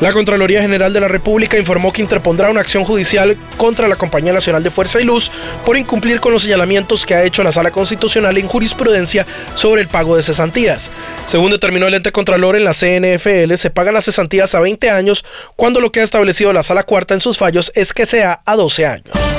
La Contraloría General de la República informó que interpondrá una acción judicial contra la Compañía Nacional de Fuerza y Luz por incumplir con los señalamientos que ha hecho la Sala Constitucional en jurisprudencia sobre el pago de cesantías. Según determinó el ente Contralor en la CNFL, se pagan las cesantías a 20 años cuando lo que ha establecido la Sala Cuarta en sus fallos es que sea a 12 años.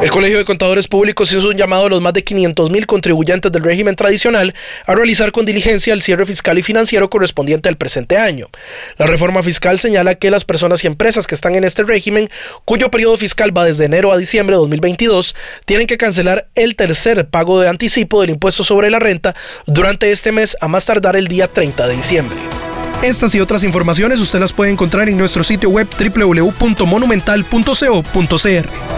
El Colegio de Contadores Públicos hizo un llamado a los más de 500 mil contribuyentes del régimen tradicional a realizar con diligencia el cierre fiscal y financiero correspondiente al presente año. La reforma fiscal señala que las personas y empresas que están en este régimen, cuyo periodo fiscal va desde enero a diciembre de 2022, tienen que cancelar el tercer pago de anticipo del impuesto sobre la renta durante este mes a más tardar el día 30 de diciembre. Estas y otras informaciones usted las puede encontrar en nuestro sitio web www.monumental.co.cr.